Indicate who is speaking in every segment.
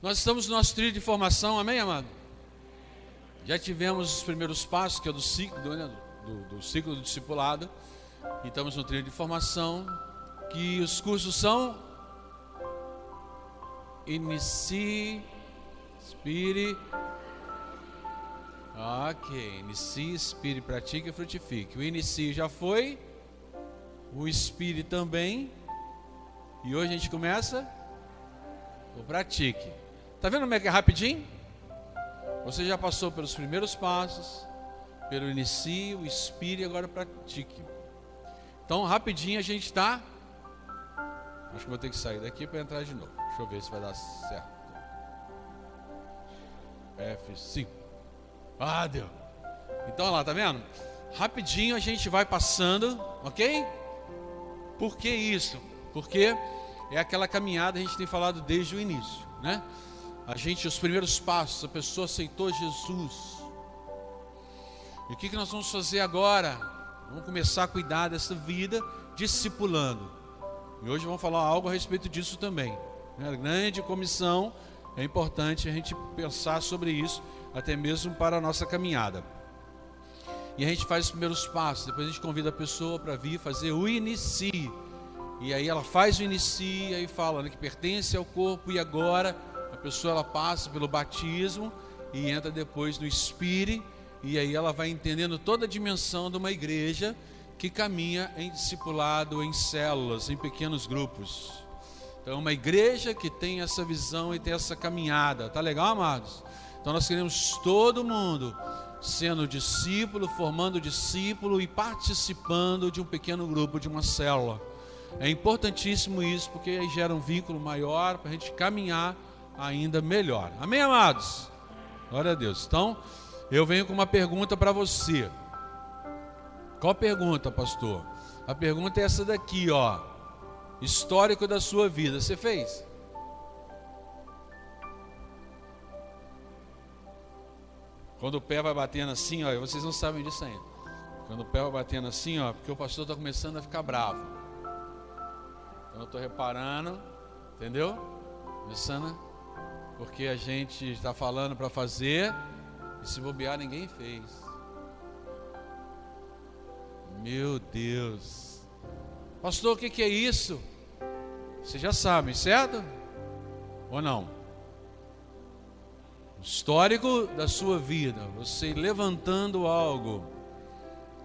Speaker 1: Nós estamos no nosso trilho de formação, amém, amado? Já tivemos os primeiros passos, que é do ciclo do, né, do, do ciclo do discipulado. E estamos no trilho de formação, que os cursos são Inicie, Inspire. Ok, inicie, inspire, pratique e frutifique. O inicie já foi, o inspire também. E hoje a gente começa o pratique. Tá vendo como é que é rapidinho? Você já passou pelos primeiros passos, pelo inicio, inspire e agora pratique. Então, rapidinho a gente está. Acho que vou ter que sair daqui para entrar de novo. Deixa eu ver se vai dar certo. F5. Ah, deu. Então, olha lá, tá vendo? Rapidinho a gente vai passando, ok? Por que isso? Porque é aquela caminhada a gente tem falado desde o início, né? A gente, os primeiros passos, a pessoa aceitou Jesus. E o que, que nós vamos fazer agora? Vamos começar a cuidar dessa vida discipulando. E hoje vamos falar algo a respeito disso também. Né? A grande comissão, é importante a gente pensar sobre isso, até mesmo para a nossa caminhada. E a gente faz os primeiros passos, depois a gente convida a pessoa para vir fazer o inicie. E aí ela faz o inicie, aí fala né, que pertence ao corpo, e agora pessoa ela passa pelo batismo e entra depois no espírito, e aí ela vai entendendo toda a dimensão de uma igreja que caminha em discipulado, em células, em pequenos grupos. Então, é uma igreja que tem essa visão e tem essa caminhada. Tá legal, amados? Então, nós queremos todo mundo sendo discípulo, formando discípulo e participando de um pequeno grupo, de uma célula. É importantíssimo isso, porque aí gera um vínculo maior para a gente caminhar ainda melhor. Amém, amados? Glória a Deus. Então, eu venho com uma pergunta para você. Qual pergunta, pastor? A pergunta é essa daqui, ó. Histórico da sua vida. Você fez? Quando o pé vai batendo assim, ó, vocês não sabem disso ainda. Quando o pé vai batendo assim, ó, porque o pastor está começando a ficar bravo. Então eu estou reparando, entendeu? Começando, porque a gente está falando para fazer e se bobear ninguém fez. Meu Deus. Pastor, o que, que é isso? Vocês já sabem, certo? Ou não? histórico da sua vida, você levantando algo.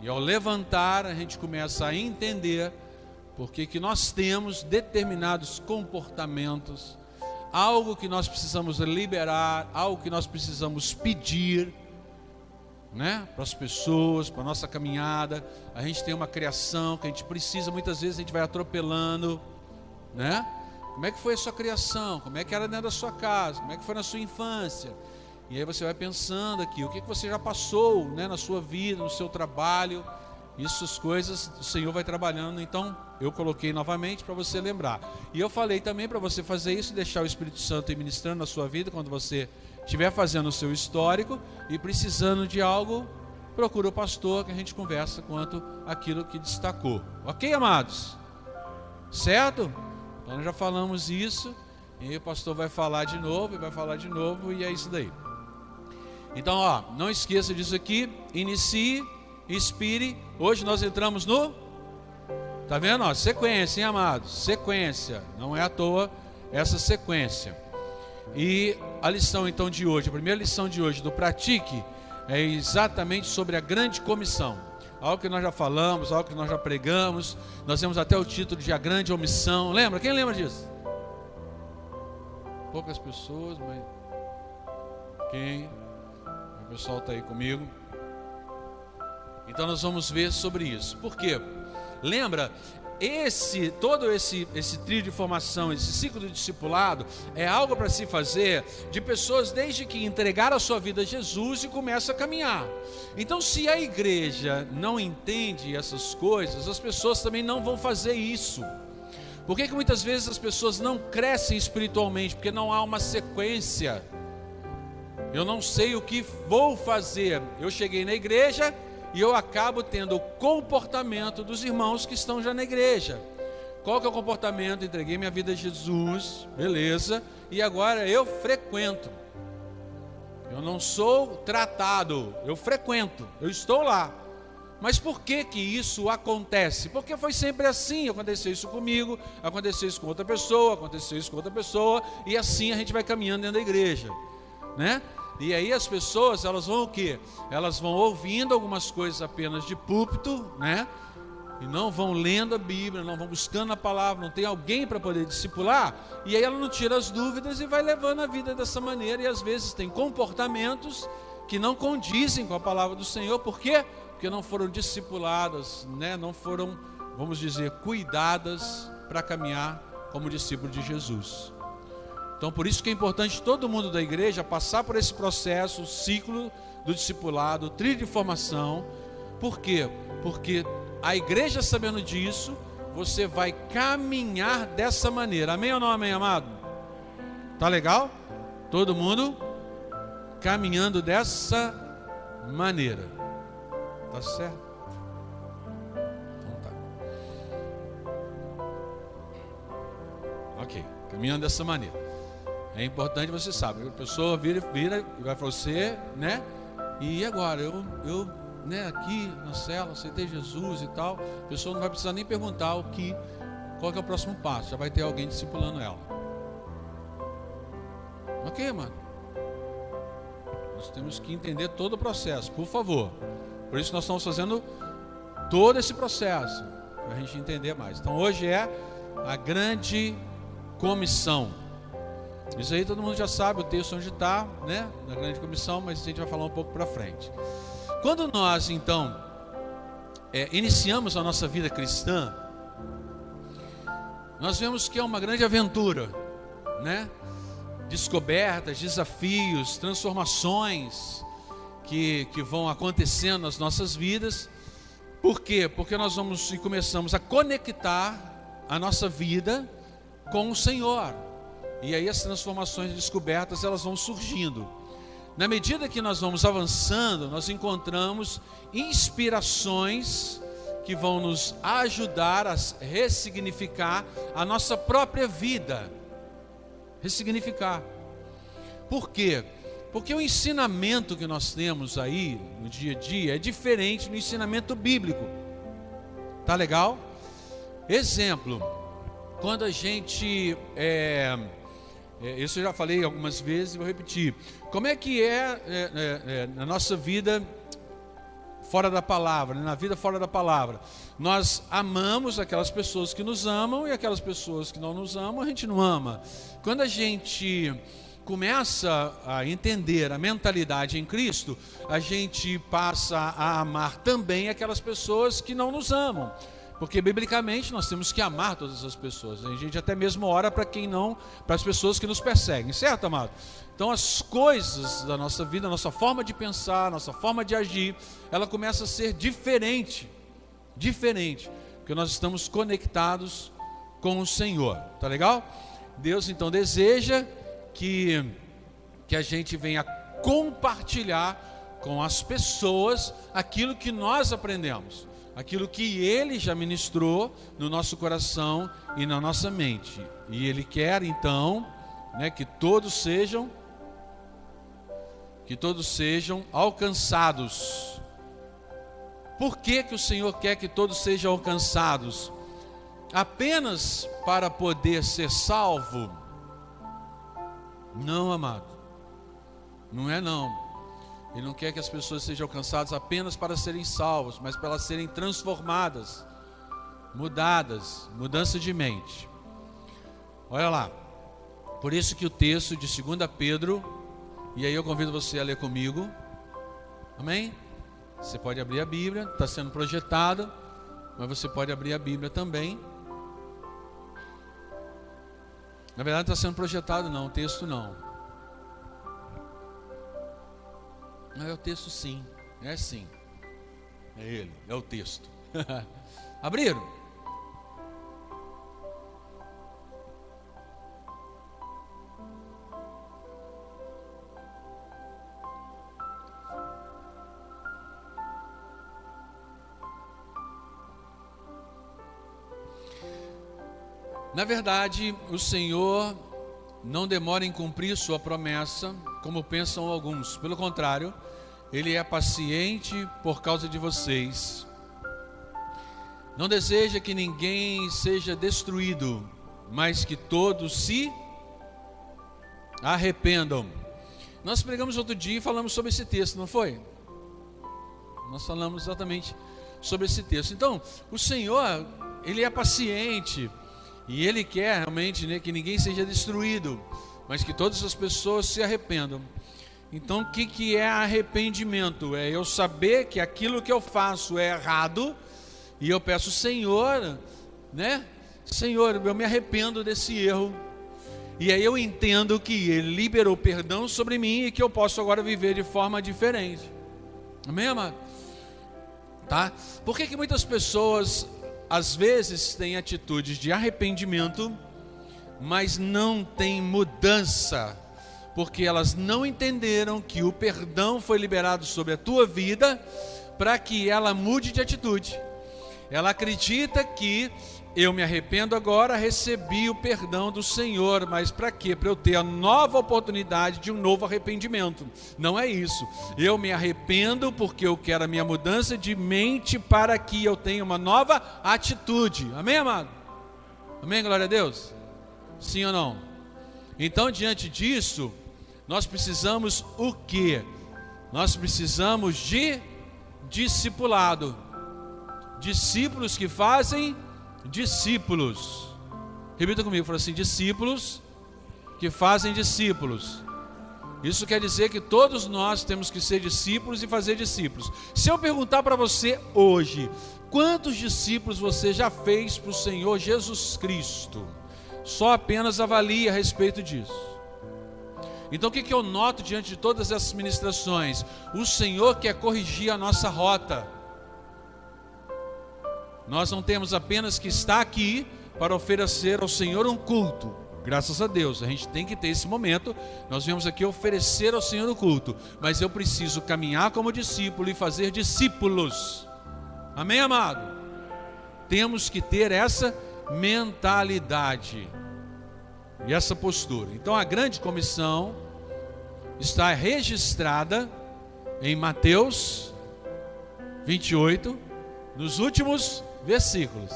Speaker 1: E ao levantar, a gente começa a entender porque que nós temos determinados comportamentos, algo que nós precisamos liberar, algo que nós precisamos pedir, né, para as pessoas, para a nossa caminhada. A gente tem uma criação que a gente precisa, muitas vezes a gente vai atropelando, né? Como é que foi a sua criação? Como é que era dentro da sua casa? Como é que foi na sua infância? E aí você vai pensando aqui, o que, que você já passou né, na sua vida, no seu trabalho. Essas coisas o Senhor vai trabalhando, então eu coloquei novamente para você lembrar. E eu falei também para você fazer isso, deixar o Espírito Santo ministrando na sua vida quando você estiver fazendo o seu histórico e precisando de algo, procura o pastor que a gente conversa quanto aquilo que destacou. Ok, amados? Certo? Então já falamos isso, e o pastor vai falar de novo, e vai falar de novo, e é isso daí. Então, ó, não esqueça disso aqui, inicie, expire. Hoje nós entramos no Tá vendo, ó, sequência, hein, amados? Sequência, não é à toa essa sequência. E a lição então de hoje, a primeira lição de hoje do Pratique é exatamente sobre a grande comissão algo que nós já falamos, algo que nós já pregamos. Nós temos até o título de A Grande Omissão. Lembra? Quem lembra disso? Poucas pessoas, mas. Quem? O pessoal está aí comigo. Então nós vamos ver sobre isso. Por quê? Lembra? esse todo esse esse trio de formação, esse ciclo de discipulado é algo para se fazer de pessoas desde que entregaram a sua vida a Jesus e começam a caminhar. Então, se a igreja não entende essas coisas, as pessoas também não vão fazer isso. Por que, que muitas vezes as pessoas não crescem espiritualmente? Porque não há uma sequência. Eu não sei o que vou fazer. Eu cheguei na igreja, e eu acabo tendo o comportamento dos irmãos que estão já na igreja. qual que é o comportamento? Entreguei minha vida a Jesus, beleza, e agora eu frequento. Eu não sou tratado, eu frequento, eu estou lá. Mas por que que isso acontece? Porque foi sempre assim, aconteceu isso comigo, aconteceu isso com outra pessoa, aconteceu isso com outra pessoa, e assim a gente vai caminhando dentro da igreja, né? E aí as pessoas, elas vão o quê? Elas vão ouvindo algumas coisas apenas de púlpito, né? E não vão lendo a Bíblia, não vão buscando a palavra, não tem alguém para poder discipular, e aí ela não tira as dúvidas e vai levando a vida dessa maneira, e às vezes tem comportamentos que não condizem com a palavra do Senhor, por quê? Porque não foram discipuladas, né? não foram, vamos dizer, cuidadas para caminhar como discípulo de Jesus. Então, por isso que é importante todo mundo da igreja passar por esse processo, o ciclo do discipulado, trilho de formação. Por quê? Porque a igreja sabendo disso, você vai caminhar dessa maneira. Amém ou não amém, amado? Tá legal? Todo mundo caminhando dessa maneira. Tá certo? Então tá. Ok, caminhando dessa maneira. É importante você saber. A pessoa vira, vira e vai para você, né? E agora? Eu, eu né, aqui na cela, aceitei Jesus e tal. A pessoa não vai precisar nem perguntar o que, qual é o próximo passo. Já vai ter alguém discipulando ela. Ok, mano? Nós temos que entender todo o processo, por favor. Por isso nós estamos fazendo todo esse processo para a gente entender mais. Então hoje é a grande comissão. Isso aí todo mundo já sabe o texto onde está, né? Na grande comissão, mas a gente vai falar um pouco para frente. Quando nós então é, iniciamos a nossa vida cristã, nós vemos que é uma grande aventura, né? Descobertas, desafios, transformações que, que vão acontecendo nas nossas vidas. Por quê? Porque nós vamos e começamos a conectar a nossa vida com o Senhor. E aí as transformações descobertas elas vão surgindo. Na medida que nós vamos avançando, nós encontramos inspirações que vão nos ajudar a ressignificar a nossa própria vida. Ressignificar. Por quê? Porque o ensinamento que nós temos aí no dia a dia é diferente do ensinamento bíblico. Tá legal? Exemplo, quando a gente é, é, isso eu já falei algumas vezes e vou repetir. Como é que é, é, é, é na nossa vida fora da palavra, né? na vida fora da palavra? Nós amamos aquelas pessoas que nos amam e aquelas pessoas que não nos amam, a gente não ama. Quando a gente começa a entender a mentalidade em Cristo, a gente passa a amar também aquelas pessoas que não nos amam. Porque biblicamente nós temos que amar todas as pessoas. A gente até mesmo ora para quem não, para as pessoas que nos perseguem, certo, amado? Então as coisas da nossa vida, a nossa forma de pensar, a nossa forma de agir, ela começa a ser diferente. Diferente, porque nós estamos conectados com o Senhor. Tá legal? Deus então deseja que que a gente venha compartilhar com as pessoas aquilo que nós aprendemos aquilo que ele já ministrou no nosso coração e na nossa mente. E ele quer então, né, que todos sejam que todos sejam alcançados. Por que que o Senhor quer que todos sejam alcançados? Apenas para poder ser salvo? Não, amado. Não é não. Ele não quer que as pessoas sejam alcançadas apenas para serem salvos, mas para elas serem transformadas, mudadas, mudança de mente. Olha lá. Por isso que o texto de 2 Pedro, e aí eu convido você a ler comigo. Amém? Você pode abrir a Bíblia, está sendo projetado, mas você pode abrir a Bíblia também. Na verdade, está sendo projetado, não, o texto não. Não é o texto sim, é sim. É ele, é o texto. Abriram? Na verdade, o Senhor não demora em cumprir sua promessa, como pensam alguns. Pelo contrário, ele é paciente por causa de vocês. Não deseja que ninguém seja destruído, mas que todos se arrependam. Nós pregamos outro dia e falamos sobre esse texto, não foi? Nós falamos exatamente sobre esse texto. Então, o Senhor, ele é paciente e ele quer realmente né, que ninguém seja destruído, mas que todas as pessoas se arrependam. Então, o que, que é arrependimento? É eu saber que aquilo que eu faço é errado e eu peço, Senhor, né? Senhor, eu me arrependo desse erro. E aí eu entendo que Ele liberou perdão sobre mim e que eu posso agora viver de forma diferente. Amém, amado? Tá? Por que, que muitas pessoas às vezes têm atitudes de arrependimento, mas não têm mudança? Porque elas não entenderam que o perdão foi liberado sobre a tua vida para que ela mude de atitude. Ela acredita que eu me arrependo agora, recebi o perdão do Senhor, mas para quê? Para eu ter a nova oportunidade de um novo arrependimento. Não é isso. Eu me arrependo porque eu quero a minha mudança de mente para que eu tenha uma nova atitude. Amém, amado? Amém, glória a Deus? Sim ou não? Então, diante disso, nós precisamos o quê? Nós precisamos de discipulado. Discípulos que fazem discípulos. Repita comigo, fala assim: discípulos que fazem discípulos. Isso quer dizer que todos nós temos que ser discípulos e fazer discípulos. Se eu perguntar para você hoje, quantos discípulos você já fez para o Senhor Jesus Cristo? Só apenas avalie a respeito disso. Então o que, que eu noto diante de todas essas ministrações? O Senhor quer corrigir a nossa rota. Nós não temos apenas que estar aqui para oferecer ao Senhor um culto. Graças a Deus, a gente tem que ter esse momento. Nós viemos aqui oferecer ao Senhor o culto, mas eu preciso caminhar como discípulo e fazer discípulos. Amém, amado? Temos que ter essa mentalidade e essa postura. Então a grande comissão está registrada em Mateus 28, nos últimos versículos.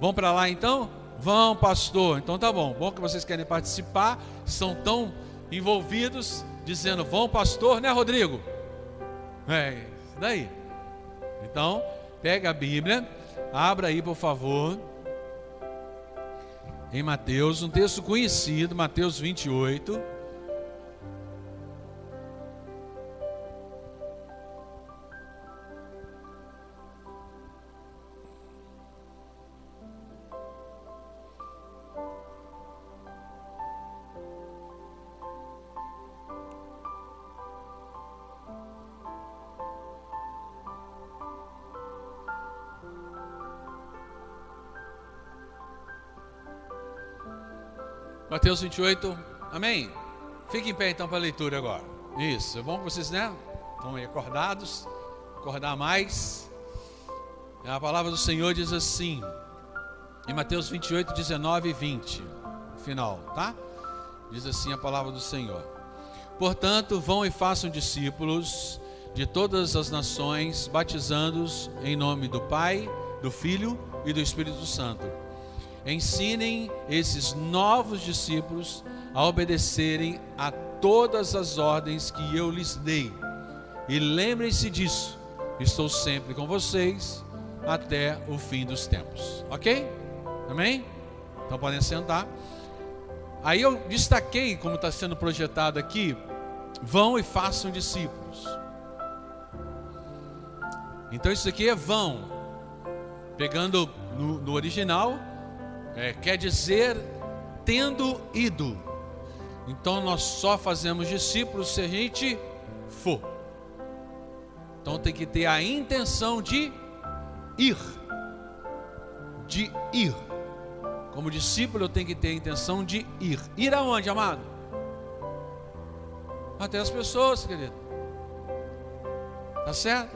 Speaker 1: Vão para lá então? Vão, pastor. Então tá bom. Bom que vocês querem participar, são tão envolvidos, dizendo: Vão, pastor, né, Rodrigo? É, isso daí. Então, pega a Bíblia, abra aí, por favor. Em Mateus, um texto conhecido, Mateus 28. Mateus 28, amém? Fique em pé então para a leitura agora. Isso, é bom que vocês, né? Estão aí acordados, acordar mais. A palavra do Senhor diz assim, em Mateus 28, 19 e 20, final, tá? Diz assim a palavra do Senhor: Portanto, vão e façam discípulos de todas as nações, batizando-os em nome do Pai, do Filho e do Espírito Santo Ensinem esses novos discípulos a obedecerem a todas as ordens que eu lhes dei. E lembrem-se disso, estou sempre com vocês até o fim dos tempos. Ok? Amém? Então podem sentar. Aí eu destaquei, como está sendo projetado aqui, vão e façam discípulos. Então isso aqui é vão. Pegando no, no original, é, quer dizer tendo ido. Então nós só fazemos discípulos se a gente for. Então tem que ter a intenção de ir. De ir. Como discípulo eu tenho que ter a intenção de ir. Ir aonde, amado? Até as pessoas, querido. Tá certo?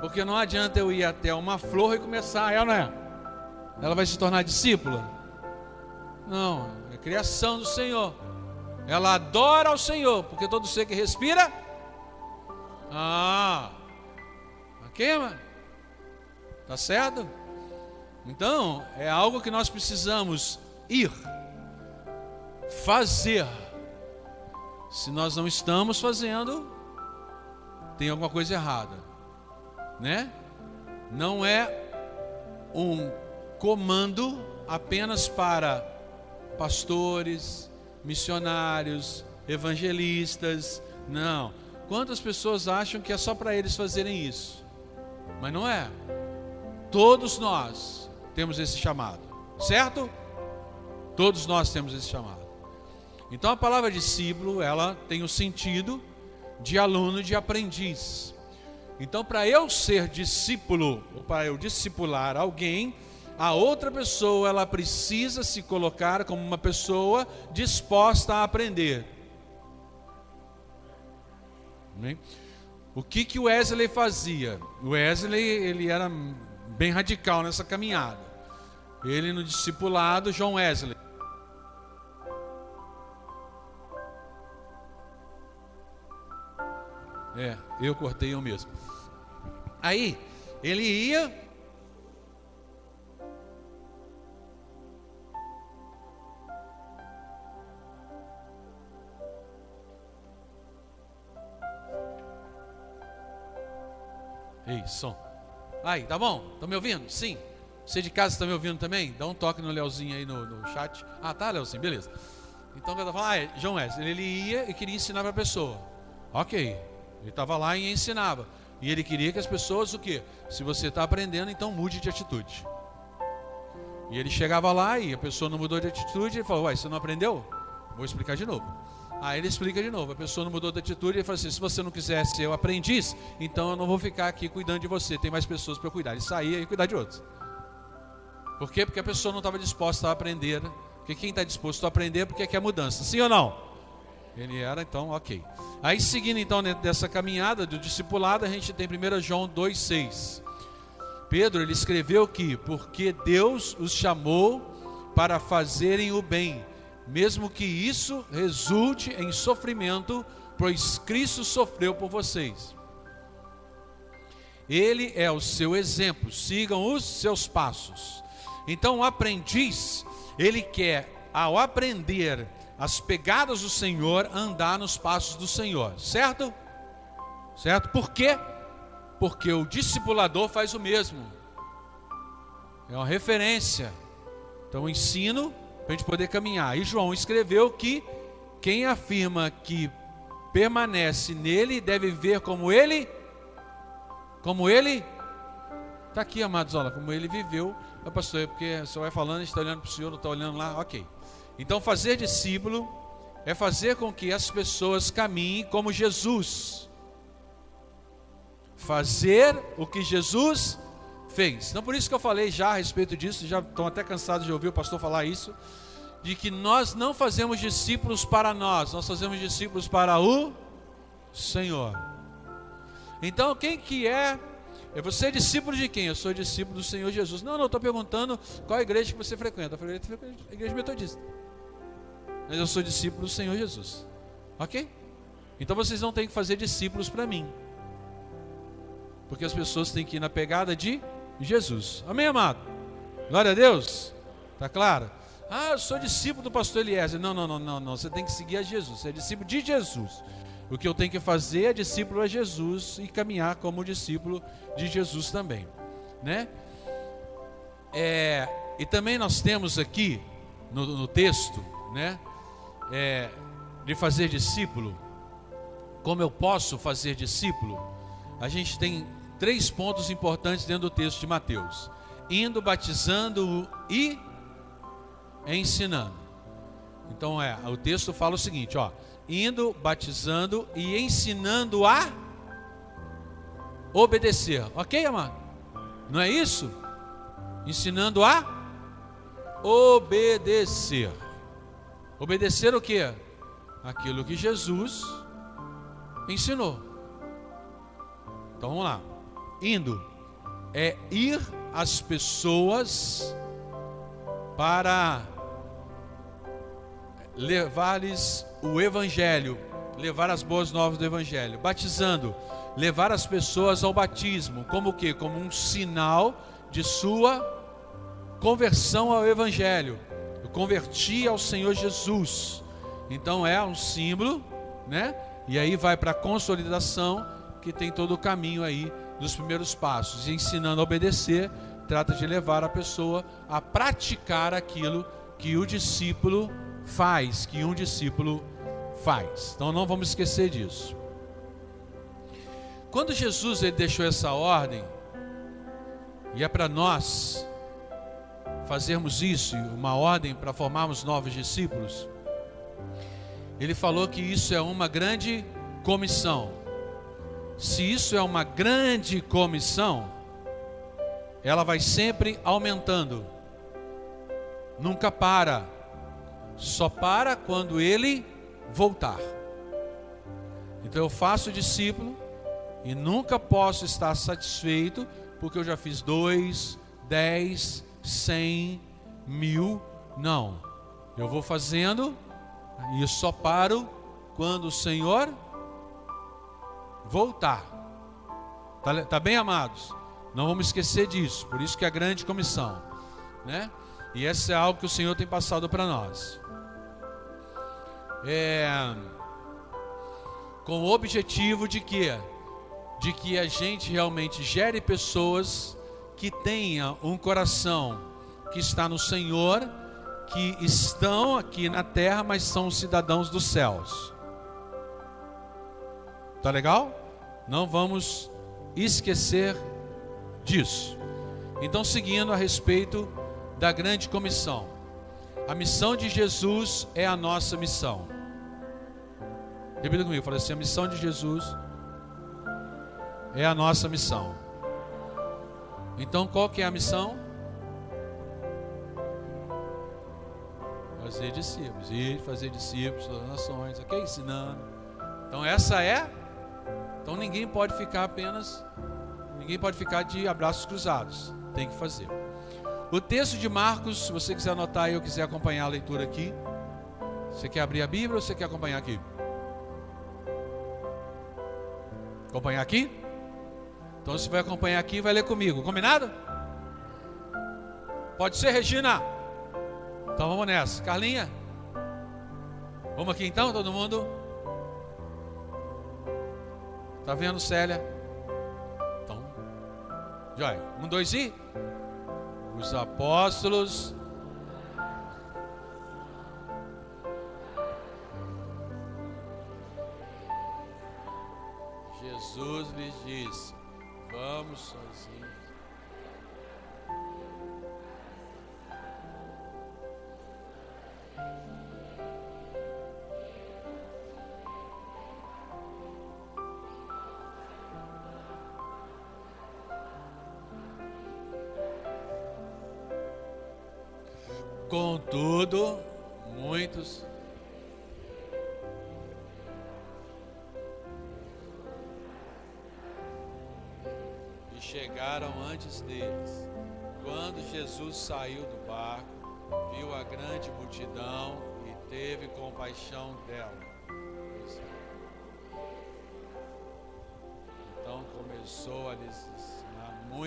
Speaker 1: Porque não adianta eu ir até uma flor e começar, ela não é? Ela vai se tornar discípula. Não, é criação do Senhor. Ela adora ao Senhor, porque todo ser que respira. Ah, ok, mano? Tá certo? Então, é algo que nós precisamos ir, fazer. Se nós não estamos fazendo, tem alguma coisa errada, né? Não é um comando apenas para pastores, missionários, evangelistas. Não. Quantas pessoas acham que é só para eles fazerem isso? Mas não é. Todos nós temos esse chamado, certo? Todos nós temos esse chamado. Então a palavra discípulo, ela tem o sentido de aluno, de aprendiz. Então, para eu ser discípulo, ou para eu discipular alguém, a outra pessoa ela precisa se colocar como uma pessoa disposta a aprender. O que que o Wesley fazia? O Wesley ele era bem radical nessa caminhada. Ele no discipulado João Wesley. É, eu cortei eu mesmo. Aí ele ia som. Aí, tá bom? Estão me ouvindo? Sim. Você de casa está me ouvindo também? Dá um toque no Leozinho aí no, no chat. Ah, tá, Leozinho, beleza. Então, eu falando, ah, é, João Wesley, ele ia e queria ensinar para a pessoa. Ok. Ele estava lá e ensinava. E ele queria que as pessoas, o quê? Se você está aprendendo, então mude de atitude. E ele chegava lá e a pessoa não mudou de atitude, ele falou, uai, você não aprendeu? Vou explicar de novo. Aí ele explica de novo. A pessoa não mudou de atitude. Ele fala assim: se você não quiser ser o aprendiz, então eu não vou ficar aqui cuidando de você. Tem mais pessoas para cuidar. Ele saía e cuidar de outros. Por quê? Porque a pessoa não estava disposta a aprender. Né? Porque quem está disposto a aprender, porque quer mudança. Sim ou não? Ele era, então, ok. Aí seguindo então dessa caminhada do discipulado, a gente tem 1 João 2,6. Pedro ele escreveu que porque Deus os chamou para fazerem o bem mesmo que isso resulte em sofrimento, pois Cristo sofreu por vocês. Ele é o seu exemplo, sigam os seus passos. Então, o aprendiz, ele quer, ao aprender as pegadas do Senhor, andar nos passos do Senhor, certo? Certo? Por quê? Porque o discipulador faz o mesmo, é uma referência. Então, o ensino para a gente poder caminhar. E João escreveu que quem afirma que permanece nele deve ver como ele, como ele, está aqui, amados, olha, como ele viveu. Ah, pastor, é porque você vai falando, está olhando para o Senhor, não está olhando lá, ok. Então, fazer discípulo é fazer com que as pessoas caminhem como Jesus. Fazer o que Jesus fez. Então por isso que eu falei já a respeito disso, já estão até cansados de ouvir o pastor falar isso, de que nós não fazemos discípulos para nós, nós fazemos discípulos para o Senhor. Então quem que é? É você discípulo de quem? Eu sou discípulo do Senhor Jesus. Não, não, estou perguntando qual igreja que você frequenta. Eu falei, a igreja metodista. Mas eu sou discípulo do Senhor Jesus. Ok? Então vocês não têm que fazer discípulos para mim. Porque as pessoas têm que ir na pegada de Jesus. Amém, amado? Glória a Deus. Tá claro? Ah, eu sou discípulo do pastor Eliezer. Não, não, não, não, não. Você tem que seguir a Jesus. Você é discípulo de Jesus. O que eu tenho que fazer é discípulo a Jesus e caminhar como discípulo de Jesus também, né? É, e também nós temos aqui no, no texto, né? É, de fazer discípulo. Como eu posso fazer discípulo? A gente tem três pontos importantes dentro do texto de Mateus: indo, batizando e ensinando. Então é, o texto fala o seguinte, ó, indo, batizando e ensinando a obedecer. OK, amado? Não é isso? Ensinando a obedecer. Obedecer o que? Aquilo que Jesus ensinou. Então vamos lá indo é ir às pessoas para levar-lhes o evangelho, levar as boas novas do evangelho, batizando, levar as pessoas ao batismo, como o quê? Como um sinal de sua conversão ao evangelho. Eu converti ao Senhor Jesus. Então é um símbolo, né? E aí vai para a consolidação, que tem todo o caminho aí dos primeiros passos. E ensinando a obedecer, trata de levar a pessoa a praticar aquilo que o discípulo faz, que um discípulo faz. Então não vamos esquecer disso. Quando Jesus ele deixou essa ordem, e é para nós fazermos isso, uma ordem para formarmos novos discípulos, ele falou que isso é uma grande comissão. Se isso é uma grande comissão, ela vai sempre aumentando, nunca para, só para quando ele voltar. Então eu faço discípulo e nunca posso estar satisfeito porque eu já fiz dois, dez, cem, mil. Não, eu vou fazendo e só paro quando o Senhor voltar. Tá, tá, bem, amados? Não vamos esquecer disso. Por isso que é a grande comissão, né? E essa é algo que o Senhor tem passado para nós. É, com o objetivo de que de que a gente realmente gere pessoas que tenham um coração que está no Senhor que estão aqui na terra, mas são cidadãos dos céus. Tá legal? Não vamos esquecer disso. Então, seguindo a respeito da grande comissão. A missão de Jesus é a nossa missão. Repita comigo, fala assim: a missão de Jesus é a nossa missão. Então, qual que é a missão? fazer discípulos, e fazer discípulos das nações, ok? Ensinando. Então essa é. Então ninguém pode ficar apenas, ninguém pode ficar de abraços cruzados. Tem que fazer. O texto de Marcos, se você quiser anotar e eu quiser acompanhar a leitura aqui. Você quer abrir a Bíblia ou você quer acompanhar aqui? Acompanhar aqui? Então você vai acompanhar aqui e vai ler comigo. Combinado? Pode ser, Regina? Então vamos nessa. Carlinha? Vamos aqui então, todo mundo? Tá vendo, Célia? Então, joia. Um, dois e. Os apóstolos.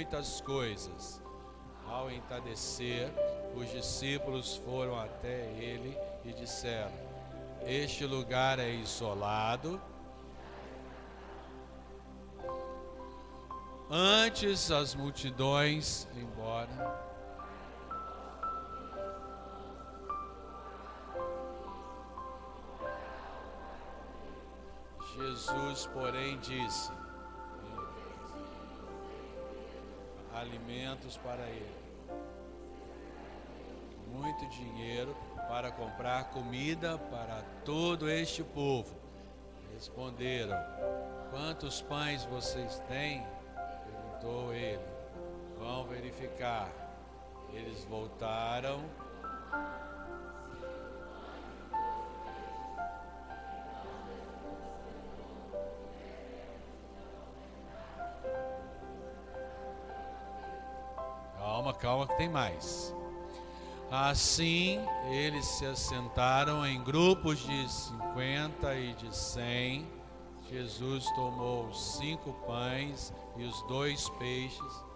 Speaker 1: Muitas coisas. Ao entardecer, os discípulos foram até ele e disseram: Este lugar é isolado. Antes as multidões embora. Jesus, porém, disse: alimentos para ele muito dinheiro para comprar comida para todo este povo. Responderam: Quantos pães vocês têm? Perguntou ele. Vão verificar. Eles voltaram. Calma, que tem mais. Assim, eles se assentaram em grupos de cinquenta e de cem. Jesus tomou os cinco pães e os dois peixes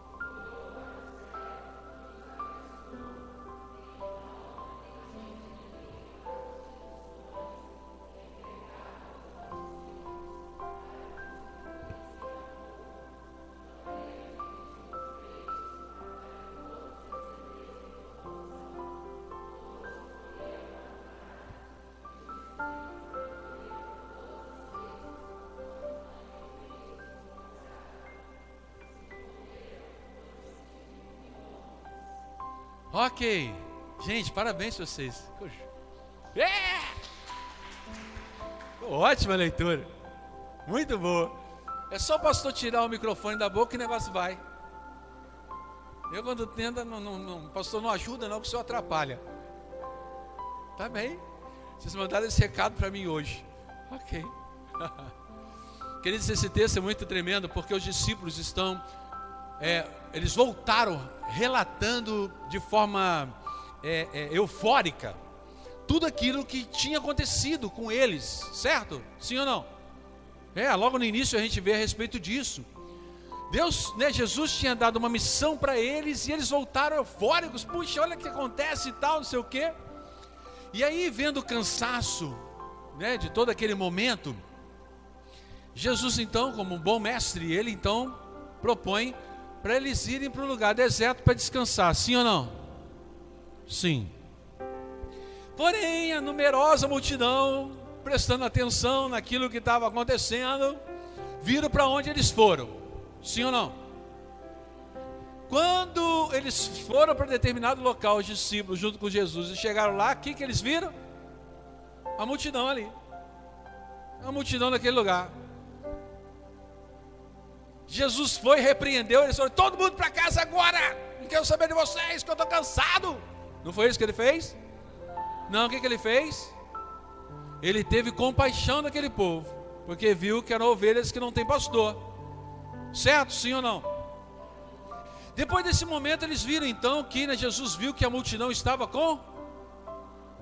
Speaker 1: parabéns para vocês. É! Ótima leitura. Muito boa. É só o pastor tirar o microfone da boca e o negócio vai. Eu quando tenta, não, não, não, pastor não ajuda não, que o senhor atrapalha. Tá bem. Vocês mandaram esse recado para mim hoje. Ok. Queridos, esse texto é muito tremendo porque os discípulos estão é, eles voltaram relatando de forma é, é, eufórica tudo aquilo que tinha acontecido com eles, certo? Sim ou não? É, logo no início a gente vê a respeito disso. Deus, né, Jesus tinha dado uma missão para eles e eles voltaram eufóricos. Puxa, olha o que acontece e tal, não sei o quê. E aí, vendo o cansaço né, de todo aquele momento, Jesus, então, como um bom mestre, ele então propõe para eles irem para um lugar deserto para descansar, sim ou não? Sim. Porém, a numerosa multidão, prestando atenção naquilo que estava acontecendo, viram para onde eles foram, sim ou não? Quando eles foram para determinado local, os discípulos, junto com Jesus, e chegaram lá, o que, que eles viram? A multidão ali. A multidão naquele lugar. Jesus foi, repreendeu, ele falou: todo mundo para casa agora, não quero saber de vocês, que eu estou cansado. Não foi isso que ele fez? Não, o que, que ele fez? Ele teve compaixão daquele povo, porque viu que eram ovelhas que não tem pastor. Certo? Sim ou não? Depois desse momento, eles viram então que né, Jesus viu que a multidão estava com,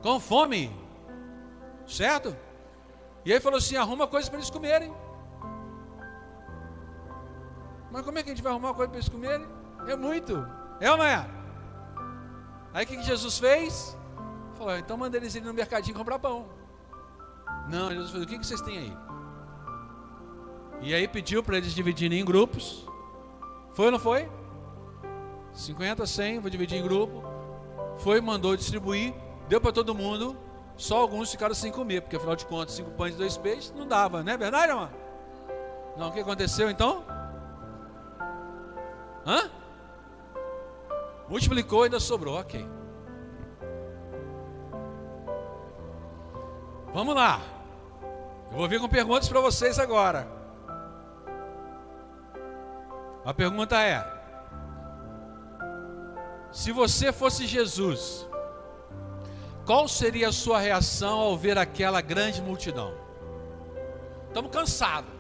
Speaker 1: com fome. Certo? E aí falou assim: arruma coisa para eles comerem. Mas como é que a gente vai arrumar uma coisa para eles comerem? É muito. É ou não é? Aí o que, que Jesus fez? Falou, então manda eles irem no mercadinho comprar pão. Não, Jesus falou, o que, que vocês têm aí? E aí pediu para eles dividirem em grupos. Foi ou não foi? 50, 100, vou dividir em grupo. Foi, mandou distribuir, deu para todo mundo. Só alguns ficaram sem comer, porque afinal de contas, cinco pães e dois peixes não dava, né? Verdade, irmão? Não, o que aconteceu então? Hã? Multiplicou ainda sobrou, ok. Vamos lá. Eu vou vir com perguntas para vocês agora. A pergunta é: se você fosse Jesus, qual seria a sua reação ao ver aquela grande multidão? Estamos cansados.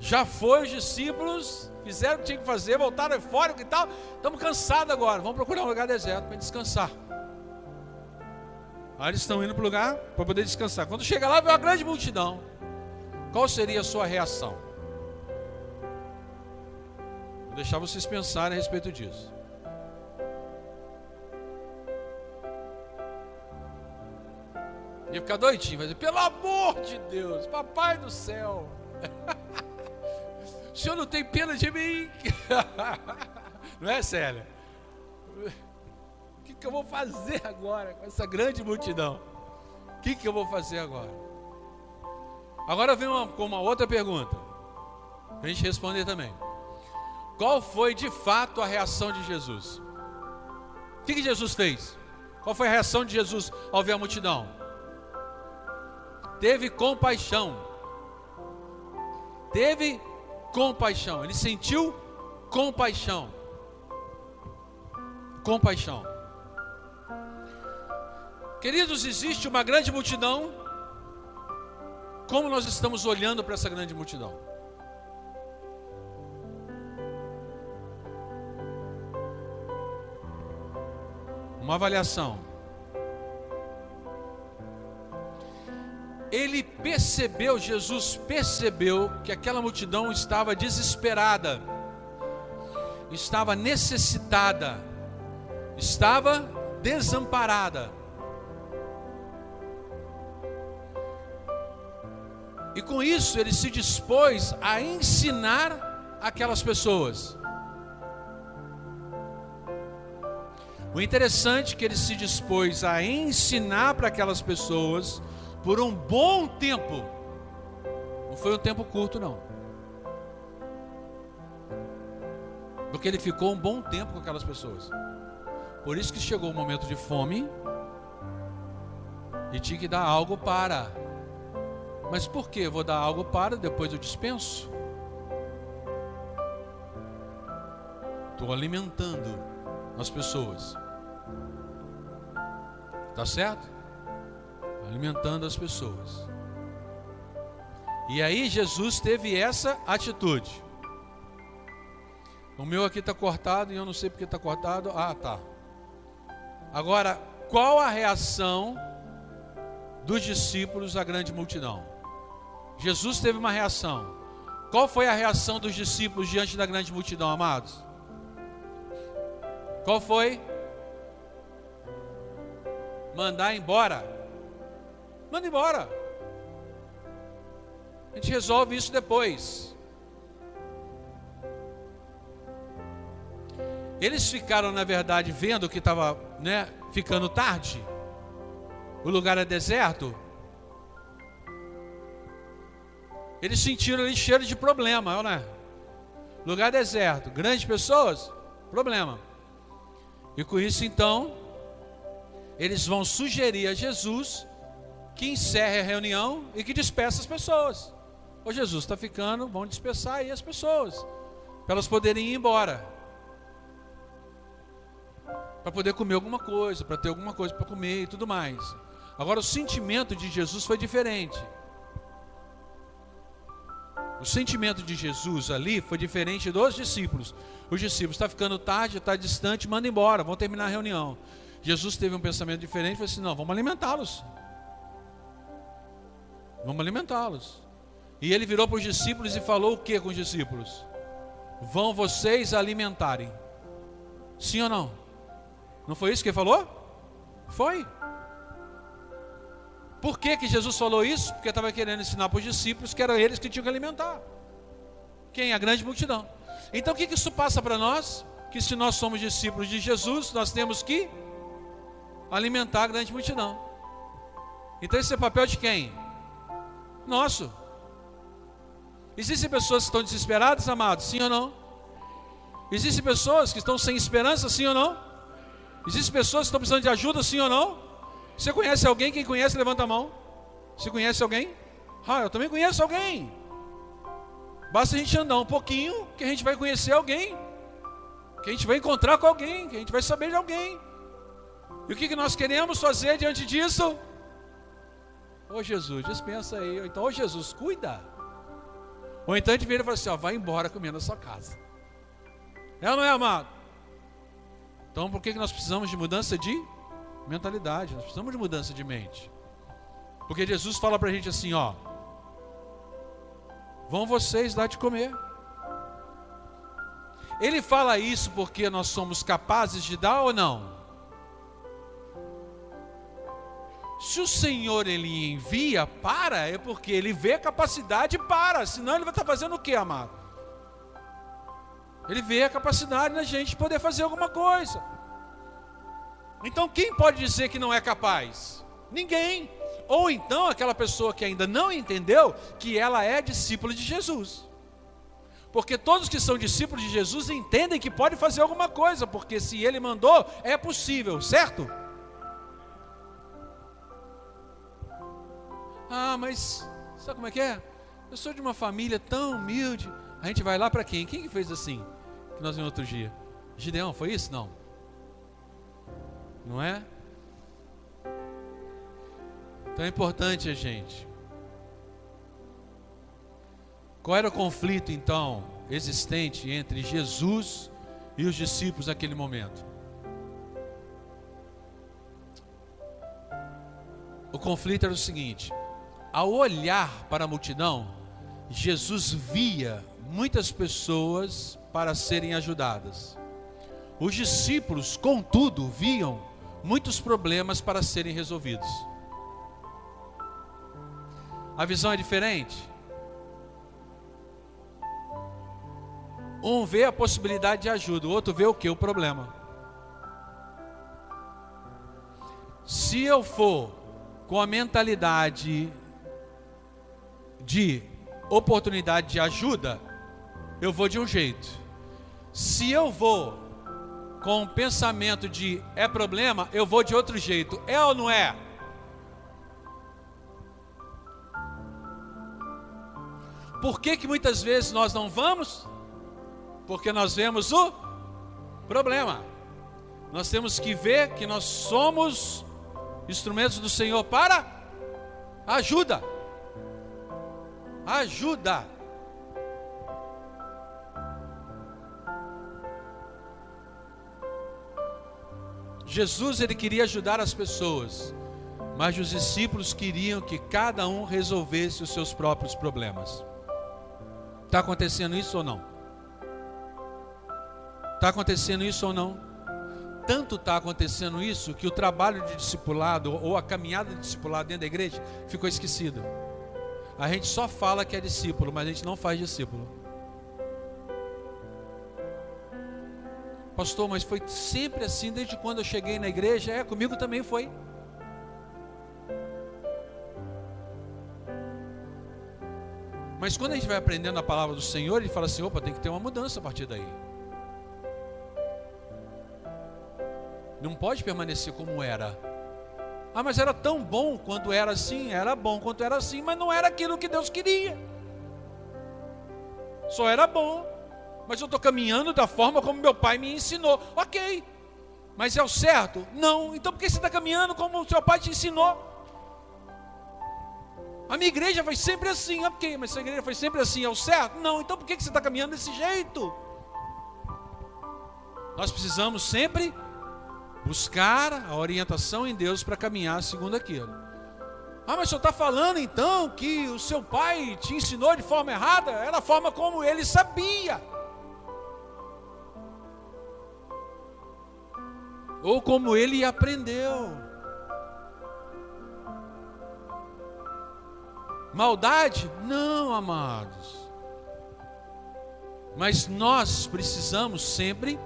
Speaker 1: Já foi os discípulos fizeram o que tinha que fazer, voltaram eufóricos e tal. Estamos cansados agora, vamos procurar um lugar deserto para descansar. Aí eles estão indo para o lugar para poder descansar. Quando chega lá, vê uma grande multidão. Qual seria a sua reação? Vou deixar vocês pensarem a respeito disso. Ia ficar doidinho, vai dizer, pelo amor de Deus, papai do céu. O senhor não tem pena de mim? Não é, Célia? O que, que eu vou fazer agora com essa grande multidão? O que, que eu vou fazer agora? Agora vem uma, uma outra pergunta, para a gente responder também. Qual foi de fato a reação de Jesus? O que, que Jesus fez? Qual foi a reação de Jesus ao ver a multidão? Teve compaixão. Teve compaixão. Ele sentiu compaixão. Compaixão. Queridos, existe uma grande multidão. Como nós estamos olhando para essa grande multidão? Uma avaliação. Ele percebeu, Jesus percebeu que aquela multidão estava desesperada, estava necessitada, estava desamparada. E com isso ele se dispôs a ensinar aquelas pessoas. O interessante é que ele se dispôs a ensinar para aquelas pessoas por um bom tempo. Não foi um tempo curto, não. Porque ele ficou um bom tempo com aquelas pessoas. Por isso que chegou o momento de fome e tinha que dar algo para. Mas por que vou dar algo para depois eu dispenso? Estou alimentando as pessoas. Tá certo? Alimentando as pessoas. E aí Jesus teve essa atitude. O meu aqui está cortado e eu não sei porque está cortado. Ah, tá. Agora, qual a reação dos discípulos à grande multidão? Jesus teve uma reação. Qual foi a reação dos discípulos diante da grande multidão, amados? Qual foi? Mandar embora. Manda embora. A gente resolve isso depois. Eles ficaram, na verdade, vendo que estava né, ficando tarde. O lugar é deserto. Eles sentiram ali cheiro de problema, né? Lugar deserto, grandes pessoas, problema. E com isso, então, eles vão sugerir a Jesus que encerre a reunião e que despeça as pessoas. Ô Jesus, está ficando, vão dispersar aí as pessoas, para elas poderem ir embora. Para poder comer alguma coisa, para ter alguma coisa para comer e tudo mais. Agora, o sentimento de Jesus foi diferente. O sentimento de Jesus ali foi diferente dos discípulos. Os discípulos, está ficando tarde, está distante, manda embora, vão terminar a reunião. Jesus teve um pensamento diferente, falou assim: não, vamos alimentá-los. Vamos alimentá-los. E ele virou para os discípulos e falou o que com os discípulos? Vão vocês alimentarem. Sim ou não? Não foi isso que ele falou? Foi. Por que, que Jesus falou isso? Porque estava querendo ensinar para os discípulos que eram eles que tinham que alimentar. Quem? A grande multidão. Então o que, que isso passa para nós? Que se nós somos discípulos de Jesus, nós temos que alimentar a grande multidão. Então esse é o papel de quem? Nosso. Existem pessoas que estão desesperadas, amados, sim ou não? Existem pessoas que estão sem esperança, sim ou não? Existem pessoas que estão precisando de ajuda, sim ou não? Você conhece alguém? Quem conhece, levanta a mão. Você conhece alguém? Ah, eu também conheço alguém. Basta a gente andar um pouquinho que a gente vai conhecer alguém. Que a gente vai encontrar com alguém, que a gente vai saber de alguém. E o que, que nós queremos fazer diante disso? Ô Jesus, dispensa aí. Ou então, ô Jesus, cuida. Ou então a gente vira e fala assim: ó, vai embora comer na sua casa. É ou não é, amado? Então por que, que nós precisamos de mudança de mentalidade? Nós precisamos de mudança de mente. Porque Jesus fala para a gente assim: ó, vão vocês dar de comer. Ele fala isso porque nós somos capazes de dar ou não? Se o Senhor ele envia para, é porque ele vê a capacidade para, senão ele vai estar fazendo o que, amado? Ele vê a capacidade na gente poder fazer alguma coisa. Então quem pode dizer que não é capaz? Ninguém. Ou então aquela pessoa que ainda não entendeu que ela é discípula de Jesus. Porque todos que são discípulos de Jesus entendem que pode fazer alguma coisa, porque se ele mandou, é possível, certo? Ah, mas sabe como é que é? Eu sou de uma família tão humilde. A gente vai lá para quem? Quem que fez assim? Que nós vimos outro dia. Gideão, foi isso? Não. Não é? Então é importante a gente. Qual era o conflito então existente entre Jesus e os discípulos naquele momento? O conflito era o seguinte: ao olhar para a multidão, Jesus via muitas pessoas para serem ajudadas. Os discípulos, contudo, viam muitos problemas para serem resolvidos. A visão é diferente. Um vê a possibilidade de ajuda, o outro vê o que? O problema. Se eu for com a mentalidade de oportunidade de ajuda, eu vou de um jeito. Se eu vou com o pensamento de é problema, eu vou de outro jeito. É ou não é? Por que, que muitas vezes nós não vamos? Porque nós vemos o problema. Nós temos que ver que nós somos instrumentos do Senhor para ajuda. Ajuda. Jesus ele queria ajudar as pessoas, mas os discípulos queriam que cada um resolvesse os seus próprios problemas. Está acontecendo isso ou não? Está acontecendo isso ou não? Tanto está acontecendo isso que o trabalho de discipulado ou a caminhada de discipulado dentro da igreja ficou esquecido. A gente só fala que é discípulo, mas a gente não faz discípulo. Pastor, mas foi sempre assim desde quando eu cheguei na igreja? É, comigo também foi. Mas quando a gente vai aprendendo a palavra do Senhor, ele fala assim: opa, tem que ter uma mudança a partir daí. Não pode permanecer como era. Ah, mas era tão bom quando era assim, era bom quando era assim, mas não era aquilo que Deus queria. Só era bom, mas eu estou caminhando da forma como meu pai me ensinou. Ok, mas é o certo? Não, então por que você está caminhando como o seu pai te ensinou? A minha igreja foi sempre assim, ok, mas a igreja foi sempre assim, é o certo? Não, então por que você está caminhando desse jeito? Nós precisamos sempre buscar a orientação em Deus para caminhar segundo aquilo. Ah, mas o senhor está falando então que o seu pai te ensinou de forma errada? Era a forma como ele sabia. Ou como ele aprendeu. Maldade? Não, amados. Mas nós precisamos sempre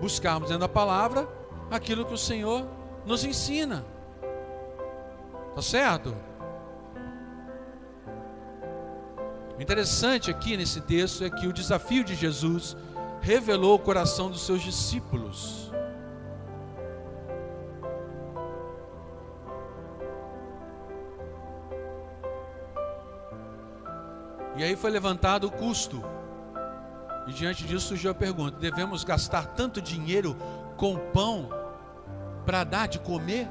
Speaker 1: buscarmos dentro da palavra aquilo que o Senhor nos ensina. Tá certo? O interessante aqui nesse texto é que o desafio de Jesus revelou o coração dos seus discípulos. E aí foi levantado o custo. E diante disso surgiu a pergunta: devemos gastar tanto dinheiro com pão para dar de comer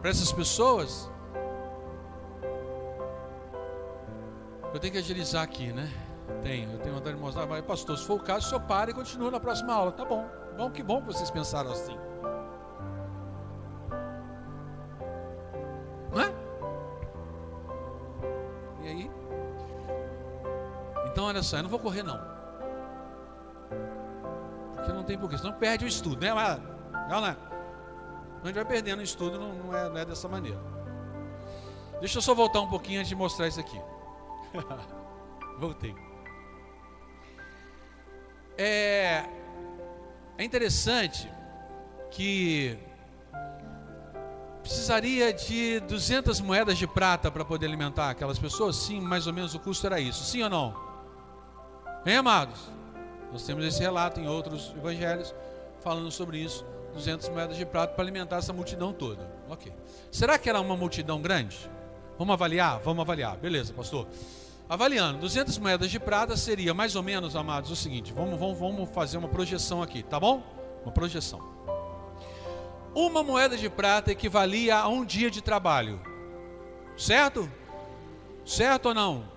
Speaker 1: para essas pessoas? Eu tenho que agilizar aqui, né? Tenho, eu tenho vontade de mostrar, mas pastor, se for o caso, o senhor para e continua na próxima aula. Tá bom, bom, que bom que vocês pensaram assim. olha só, eu não vou correr não. Tem porquê, senão perde o estudo, né? Mas, não, não é. A gente vai perdendo o estudo, não, não, é, não é dessa maneira. Deixa eu só voltar um pouquinho antes de mostrar isso aqui. Voltei. É, é interessante que precisaria de 200 moedas de prata para poder alimentar aquelas pessoas? Sim, mais ou menos o custo era isso. Sim ou não? Bem, amados, nós temos esse relato em outros evangelhos falando sobre isso. 200 moedas de prata para alimentar essa multidão toda. Ok. Será que era uma multidão grande? Vamos avaliar? Vamos avaliar. Beleza, pastor. Avaliando, 200 moedas de prata seria mais ou menos, amados, o seguinte: vamos, vamos, vamos fazer uma projeção aqui, tá bom? Uma projeção. Uma moeda de prata equivalia a um dia de trabalho, certo? Certo ou não?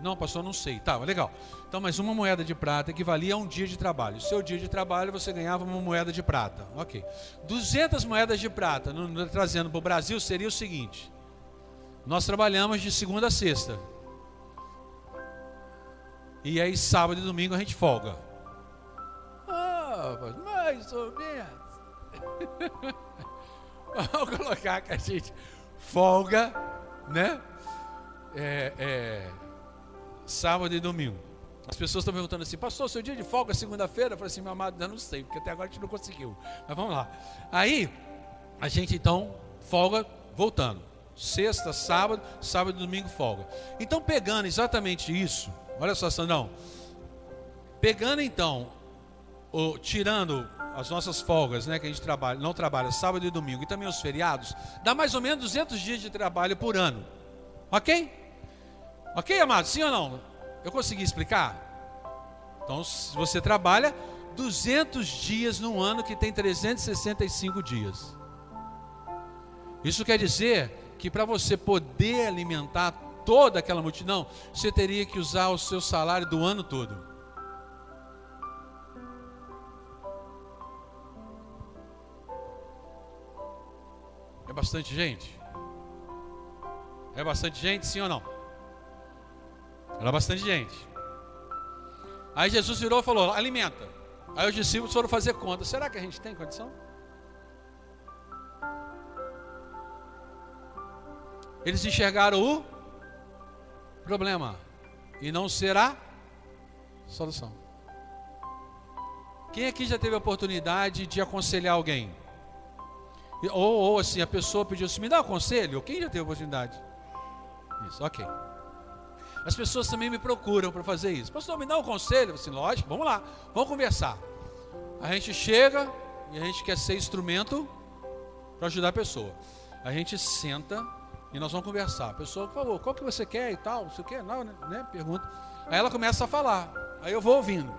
Speaker 1: Não, pastor, não sei. Tá, legal. Então, mas uma moeda de prata equivalia a um dia de trabalho. Seu dia de trabalho você ganhava uma moeda de prata. Ok. 200 moedas de prata, no, no, trazendo para o Brasil, seria o seguinte: nós trabalhamos de segunda a sexta. E aí, sábado e domingo, a gente folga. Ah, mais ou menos. Vamos colocar que a gente folga, né? É, é, sábado e domingo. As pessoas estão perguntando assim, pastor, seu dia de folga é segunda-feira? Eu falei assim, meu amado, ainda não sei, porque até agora a gente não conseguiu. Mas vamos lá. Aí, a gente então folga voltando. Sexta, sábado, sábado e domingo folga. Então, pegando exatamente isso, olha só, Sandão. Pegando então, o, tirando as nossas folgas, né, que a gente trabalha, não trabalha sábado e domingo, e também os feriados, dá mais ou menos 200 dias de trabalho por ano. Ok? Ok, amado? Sim ou não? Eu consegui explicar? Então, se você trabalha 200 dias no ano que tem 365 dias. Isso quer dizer que para você poder alimentar toda aquela multidão, você teria que usar o seu salário do ano todo. É bastante gente? É bastante gente, sim ou não? Era bastante gente. Aí Jesus virou e falou: alimenta. Aí os discípulos foram fazer conta. Será que a gente tem condição? Eles enxergaram o problema e não será solução. Quem aqui já teve a oportunidade de aconselhar alguém? Ou, ou assim, a pessoa pediu assim: me dá um conselho. Quem já teve a oportunidade? Isso, ok. As pessoas também me procuram para fazer isso. Pastor, me dá um conselho? Assim, lógico, vamos lá, vamos conversar. A gente chega e a gente quer ser instrumento para ajudar a pessoa. A gente senta e nós vamos conversar. A pessoa, por favor, qual que você quer e tal? Você quer? Não, né? né? Pergunta. Aí ela começa a falar. Aí eu vou ouvindo.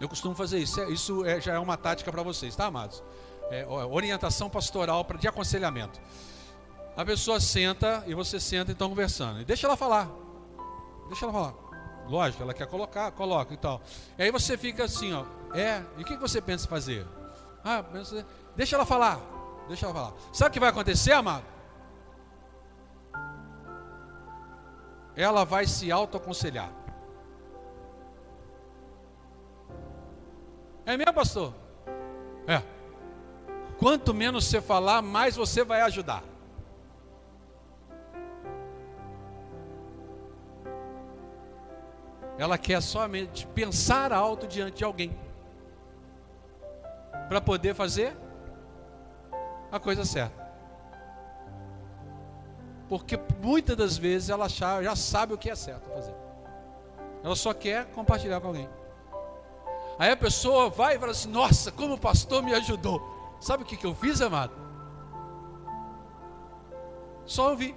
Speaker 1: Eu costumo fazer isso. Isso é, já é uma tática para vocês, tá, amados? É, orientação pastoral de aconselhamento. A pessoa senta e você senta e estão conversando. E deixa ela falar. Deixa ela falar. Lógico, ela quer colocar, coloca e tal. E aí você fica assim, ó. É, e o que você pensa fazer? Ah, pensa, deixa ela falar. Deixa ela falar. Sabe o que vai acontecer, amado? Ela vai se autoaconselhar. É mesmo, pastor? É. Quanto menos você falar, mais você vai ajudar. Ela quer somente pensar alto diante de alguém para poder fazer a coisa certa. Porque muitas das vezes ela já sabe o que é certo fazer. Ela só quer compartilhar com alguém. Aí a pessoa vai e fala assim: Nossa, como o pastor me ajudou. Sabe o que, que eu fiz, amado? Só ouvi.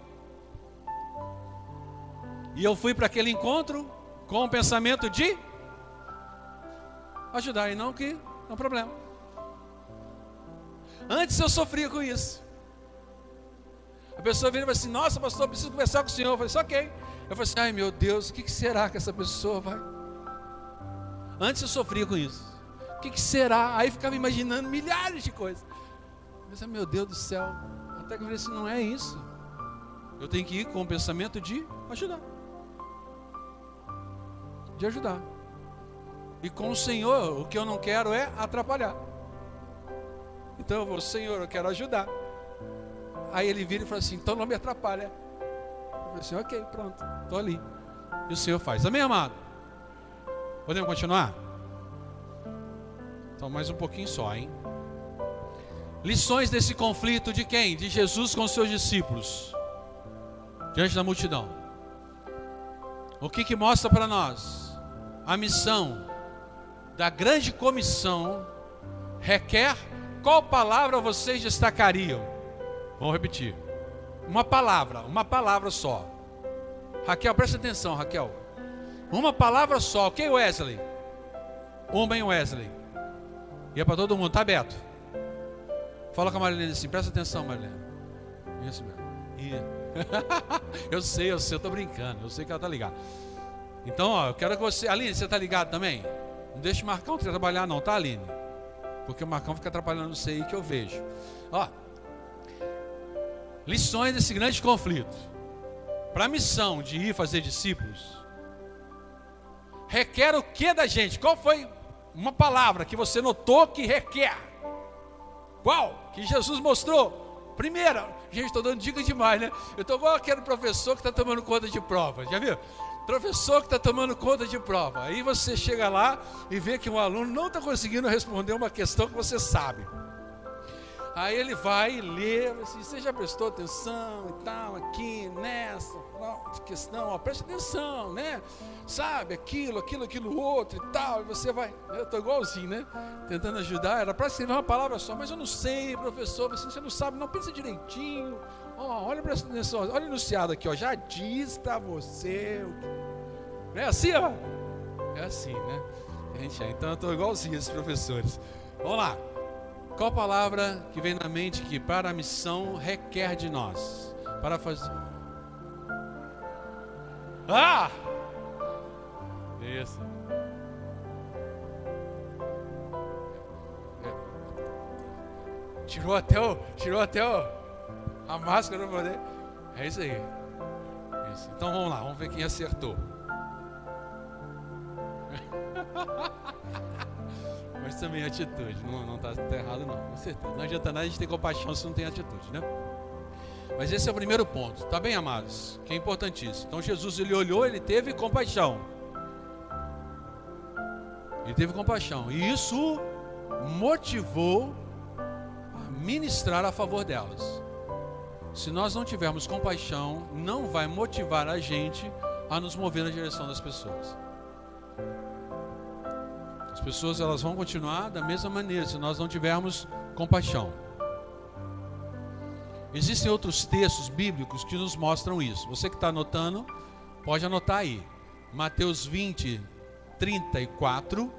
Speaker 1: E eu fui para aquele encontro com o pensamento de ajudar, e não que é um problema. Antes eu sofria com isso. A pessoa vira e fala assim: Nossa, pastor, preciso conversar com o senhor. Eu falei assim: Ok. Eu falei assim: Ai meu Deus, o que será que essa pessoa vai. Antes eu sofria com isso. O que será? Aí ficava imaginando milhares de coisas. Mas, meu Deus do céu, até que eu falei assim: Não é isso. Eu tenho que ir com o pensamento de ajudar de ajudar. E com o Senhor, o que eu não quero é atrapalhar. Então eu vou, Senhor, eu quero ajudar. Aí ele vira e fala assim: então não me atrapalha. Eu falei assim: ok, pronto, estou ali. E o Senhor faz. Amém, amado? Podemos continuar? Então, mais um pouquinho só, hein? Lições desse conflito de quem? De Jesus com seus discípulos, diante da multidão. O que, que mostra para nós? A missão da grande comissão requer qual palavra vocês destacariam? Vamos repetir. Uma palavra, uma palavra só. Raquel, presta atenção, Raquel. Uma palavra só, ok, Wesley? Uma em Wesley. E é para todo mundo, tá, Beto? Fala com a Marilene assim, presta atenção, Marilene. Isso. E... eu sei, eu sei, eu tô brincando, eu sei que ela tá ligada. Então, ó, eu quero que você. Aline, você tá ligado também? Não deixe o Marcão trabalhar, não, tá, Aline? Porque o Marcão fica atrapalhando isso aí que eu vejo. Ó, lições desse grande conflito. Para a missão de ir fazer discípulos, requer o que da gente? Qual foi uma palavra que você notou que requer? Qual? Que Jesus mostrou? Primeira, gente, estou dando dica demais, né? Eu estou igual aquele professor que está tomando conta de prova, já viu? Professor que está tomando conta de prova. Aí você chega lá e vê que um aluno não está conseguindo responder uma questão que você sabe. Aí ele vai e lê, assim, você já prestou atenção e tal, aqui, nessa questão, ó, preste atenção, né? Sabe, aquilo, aquilo, aquilo outro e tal, e você vai, eu estou igualzinho, né? Tentando ajudar, era para escrever uma palavra só, mas eu não sei, professor, você não sabe, não, pensa direitinho, olha, atenção, olha o enunciado aqui, ó, já diz para você, não é assim, ó? É assim, né? Gente, então eu estou igualzinho esses professores. Vamos lá. Qual palavra que vem na mente que para a missão requer de nós? Para fazer. Ah! Isso. Tirou até o. Tirou até o, a máscara para poder. É isso aí. Isso. Então vamos lá, vamos ver quem acertou. Mas também atitude, não está tá errado não, com certeza. Não adianta nada a gente ter compaixão se não tem atitude, né? Mas esse é o primeiro ponto, tá bem, amados? Que é importantíssimo. Então Jesus ele olhou, ele teve compaixão. Ele teve compaixão. E isso motivou a ministrar a favor delas. Se nós não tivermos compaixão, não vai motivar a gente a nos mover na direção das pessoas. As pessoas elas vão continuar da mesma maneira se nós não tivermos compaixão. Existem outros textos bíblicos que nos mostram isso. Você que está anotando, pode anotar aí. Mateus 20, 34,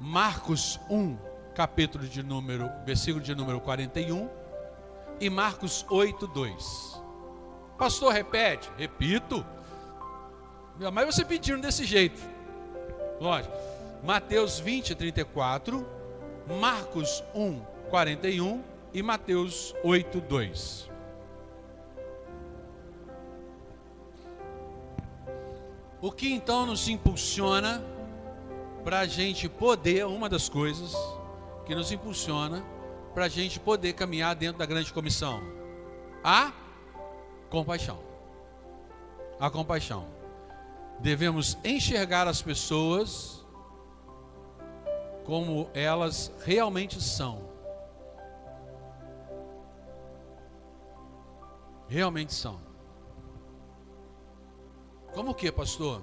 Speaker 1: Marcos 1, capítulo de número, versículo de número 41 e Marcos 8, 2. Pastor, repete. Repito. Mas você pedindo desse jeito. Lógico. Mateus 20, 34, Marcos 1, 41 e Mateus 8, 2. O que então nos impulsiona para a gente poder, uma das coisas que nos impulsiona para a gente poder caminhar dentro da grande comissão? A compaixão. A compaixão. Devemos enxergar as pessoas como elas realmente são. Realmente são. Como o que, pastor?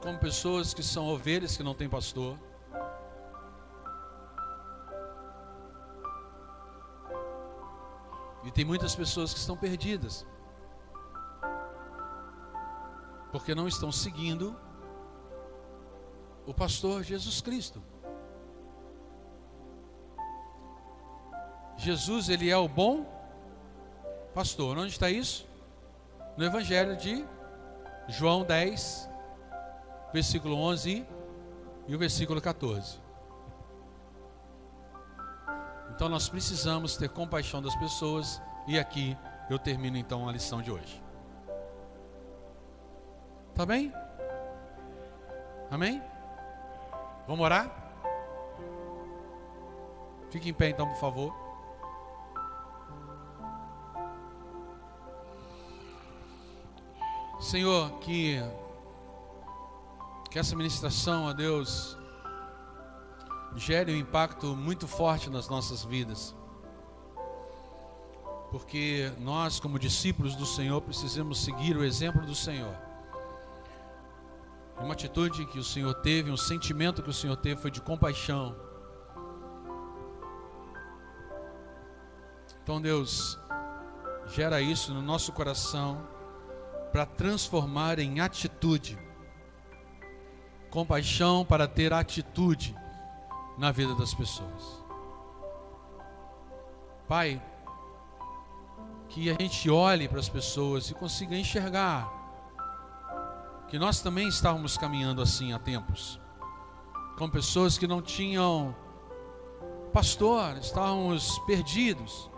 Speaker 1: Como pessoas que são ovelhas que não têm pastor. E tem muitas pessoas que estão perdidas. Porque não estão seguindo o pastor Jesus Cristo. Jesus, ele é o bom pastor. Onde está isso? No Evangelho de João 10, versículo 11 e o versículo 14. Então nós precisamos ter compaixão das pessoas e aqui eu termino então a lição de hoje. Tá bem? Amém? Vamos orar? Fique em pé então, por favor. Senhor, que, que essa ministração, a Deus, gere um impacto muito forte nas nossas vidas. Porque nós, como discípulos do Senhor, precisamos seguir o exemplo do Senhor. Uma atitude que o Senhor teve, um sentimento que o Senhor teve foi de compaixão. Então, Deus, gera isso no nosso coração para transformar em atitude. Compaixão para ter atitude na vida das pessoas. Pai, que a gente olhe para as pessoas e consiga enxergar que nós também estávamos caminhando assim há tempos, com pessoas que não tinham pastor, estávamos perdidos.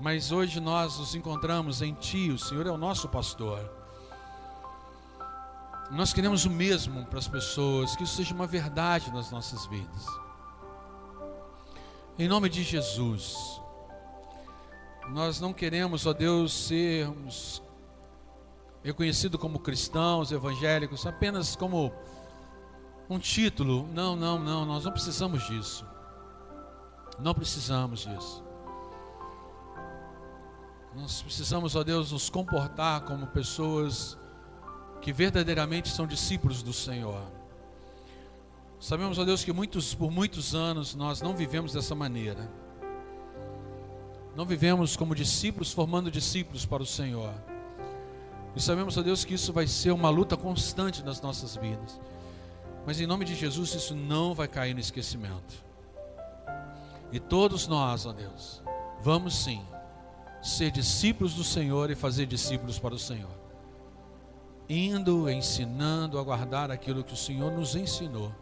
Speaker 1: Mas hoje nós nos encontramos em Ti, o Senhor é o nosso pastor. Nós queremos o mesmo para as pessoas, que isso seja uma verdade nas nossas vidas. Em nome de Jesus, nós não queremos, ó Deus, sermos reconhecidos como cristãos, evangélicos, apenas como um título. Não, não, não, nós não precisamos disso. Não precisamos disso. Nós precisamos, ó Deus, nos comportar como pessoas que verdadeiramente são discípulos do Senhor. Sabemos, ó Deus, que muitos, por muitos anos nós não vivemos dessa maneira. Não vivemos como discípulos, formando discípulos para o Senhor. E sabemos, ó Deus, que isso vai ser uma luta constante nas nossas vidas. Mas em nome de Jesus, isso não vai cair no esquecimento. E todos nós, ó Deus, vamos sim ser discípulos do Senhor e fazer discípulos para o Senhor indo, ensinando a guardar aquilo que o Senhor nos ensinou.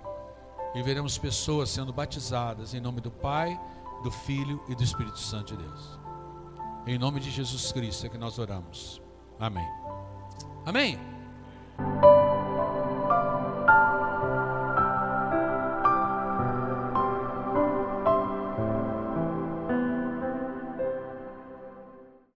Speaker 1: E veremos pessoas sendo batizadas em nome do Pai, do Filho e do Espírito Santo de Deus. Em nome de Jesus Cristo é que nós oramos. Amém. Amém.